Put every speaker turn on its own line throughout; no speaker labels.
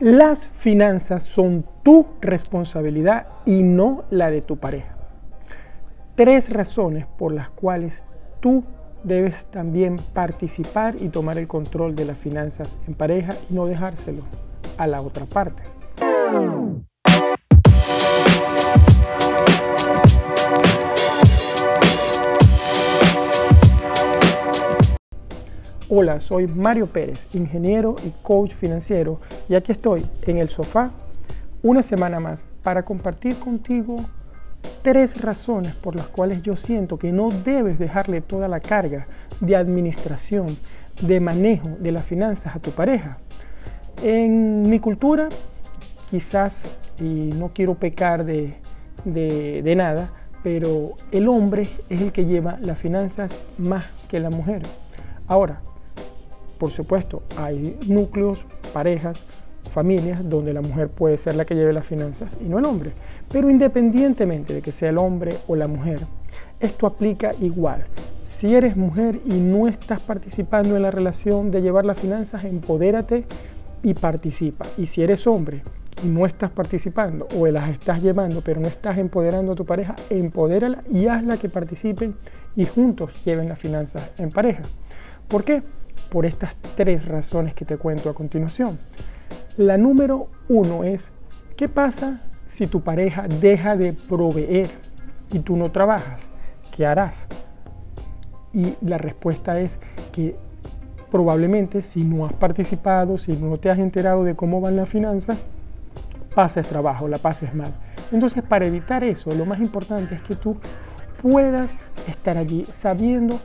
Las finanzas son tu responsabilidad y no la de tu pareja. Tres razones por las cuales tú debes también participar y tomar el control de las finanzas en pareja y no dejárselo a la otra parte. Hola, soy Mario Pérez, ingeniero y coach financiero, y aquí estoy en el sofá una semana más para compartir contigo tres razones por las cuales yo siento que no debes dejarle toda la carga de administración, de manejo de las finanzas a tu pareja. En mi cultura, quizás, y no quiero pecar de, de nada, pero el hombre es el que lleva las finanzas más que la mujer. Ahora, por supuesto, hay núcleos, parejas, familias donde la mujer puede ser la que lleve las finanzas y no el hombre. Pero independientemente de que sea el hombre o la mujer, esto aplica igual. Si eres mujer y no estás participando en la relación de llevar las finanzas, empodérate y participa. Y si eres hombre y no estás participando o las estás llevando pero no estás empoderando a tu pareja, empodérala y hazla que participen y juntos lleven las finanzas en pareja. ¿Por qué? Por estas tres razones que te cuento a continuación. La número uno es, ¿qué pasa si tu pareja deja de proveer y tú no trabajas? ¿Qué harás? Y la respuesta es que probablemente si no has participado, si no te has enterado de cómo van las finanzas, pases trabajo, la pases mal. Entonces, para evitar eso, lo más importante es que tú puedas estar allí sabiendo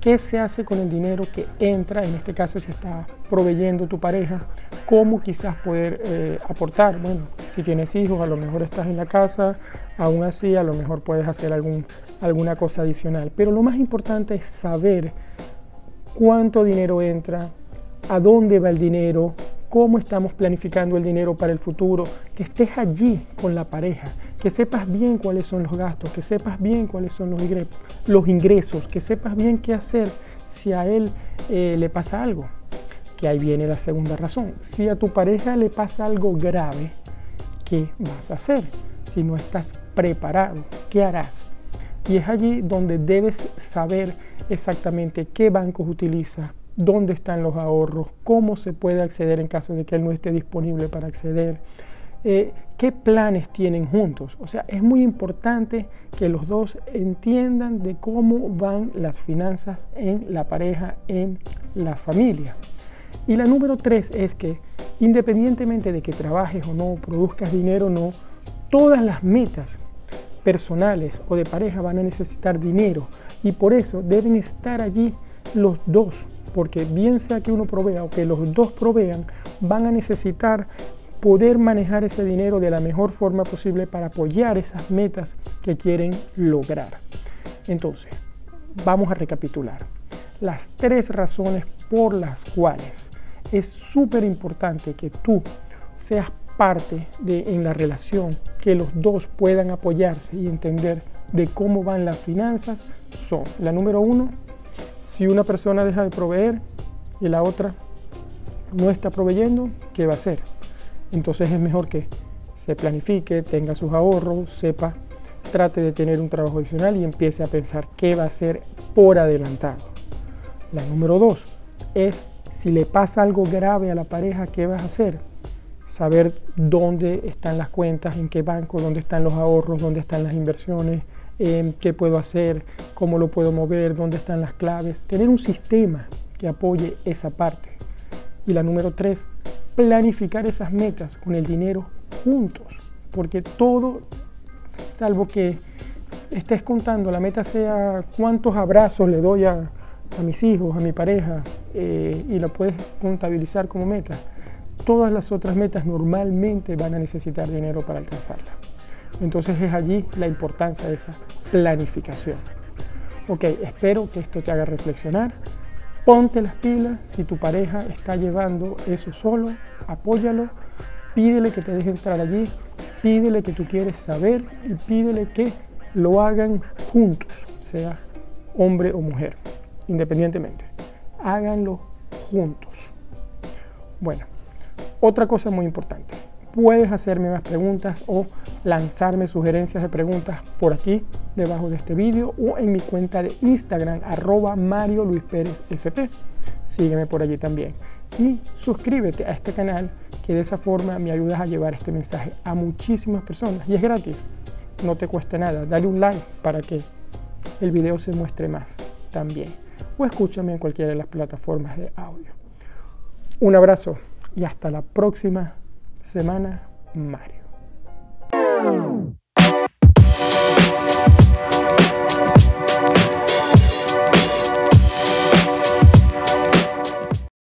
qué se hace con el dinero que entra, en este caso se está proveyendo tu pareja, cómo quizás poder eh, aportar. Bueno, si tienes hijos, a lo mejor estás en la casa, aún así a lo mejor puedes hacer algún, alguna cosa adicional. Pero lo más importante es saber cuánto dinero entra, a dónde va el dinero, cómo estamos planificando el dinero para el futuro, que estés allí con la pareja, que sepas bien cuáles son los gastos, que sepas bien cuáles son los ingresos, que sepas bien qué hacer si a él eh, le pasa algo. Que ahí viene la segunda razón. Si a tu pareja le pasa algo grave, ¿qué vas a hacer? Si no estás preparado, ¿qué harás? Y es allí donde debes saber exactamente qué bancos utiliza, dónde están los ahorros, cómo se puede acceder en caso de que él no esté disponible para acceder, eh, qué planes tienen juntos. O sea, es muy importante que los dos entiendan de cómo van las finanzas en la pareja, en la familia. Y la número tres es que independientemente de que trabajes o no, produzcas dinero o no, todas las metas personales o de pareja van a necesitar dinero y por eso deben estar allí los dos porque bien sea que uno provea o que los dos provean, van a necesitar poder manejar ese dinero de la mejor forma posible para apoyar esas metas que quieren lograr. Entonces, vamos a recapitular. Las tres razones por las cuales es súper importante que tú seas parte de en la relación, que los dos puedan apoyarse y entender de cómo van las finanzas son la número uno, si una persona deja de proveer y la otra no está proveyendo, ¿qué va a hacer? Entonces es mejor que se planifique, tenga sus ahorros, sepa, trate de tener un trabajo adicional y empiece a pensar qué va a hacer por adelantado. La número dos es si le pasa algo grave a la pareja, ¿qué vas a hacer? Saber dónde están las cuentas, en qué banco, dónde están los ahorros, dónde están las inversiones, qué puedo hacer, cómo lo puedo mover, dónde están las claves. Tener un sistema que apoye esa parte. Y la número tres, planificar esas metas con el dinero juntos. Porque todo, salvo que estés contando, la meta sea cuántos abrazos le doy a, mis hijos, a mi pareja, eh, y la puedes contabilizar como meta. Todas las otras metas normalmente van a necesitar dinero para alcanzarla. Entonces es allí la importancia de esa planificación. Ok, espero que esto te haga reflexionar. Ponte las pilas, si tu pareja está llevando eso solo, apóyalo, pídele que te deje entrar allí, pídele que tú quieres saber y pídele que lo hagan juntos, sea hombre o mujer, independientemente. Háganlo juntos. Bueno, Otra cosa muy importante, puedes hacerme más preguntas o lanzarme sugerencias de preguntas por aquí debajo de este vídeo o en mi cuenta de Instagram arroba Mario Luis Pérez FP. Sígueme por allí también. Y suscríbete a este canal que de esa forma me ayudas a llevar este mensaje a muchísimas personas. Y es gratis, no te cuesta nada, dale un like para que el video se muestre más también. O escúchame en cualquiera de las plataformas de audio. Un abrazo y hasta la próxima semana, Mario.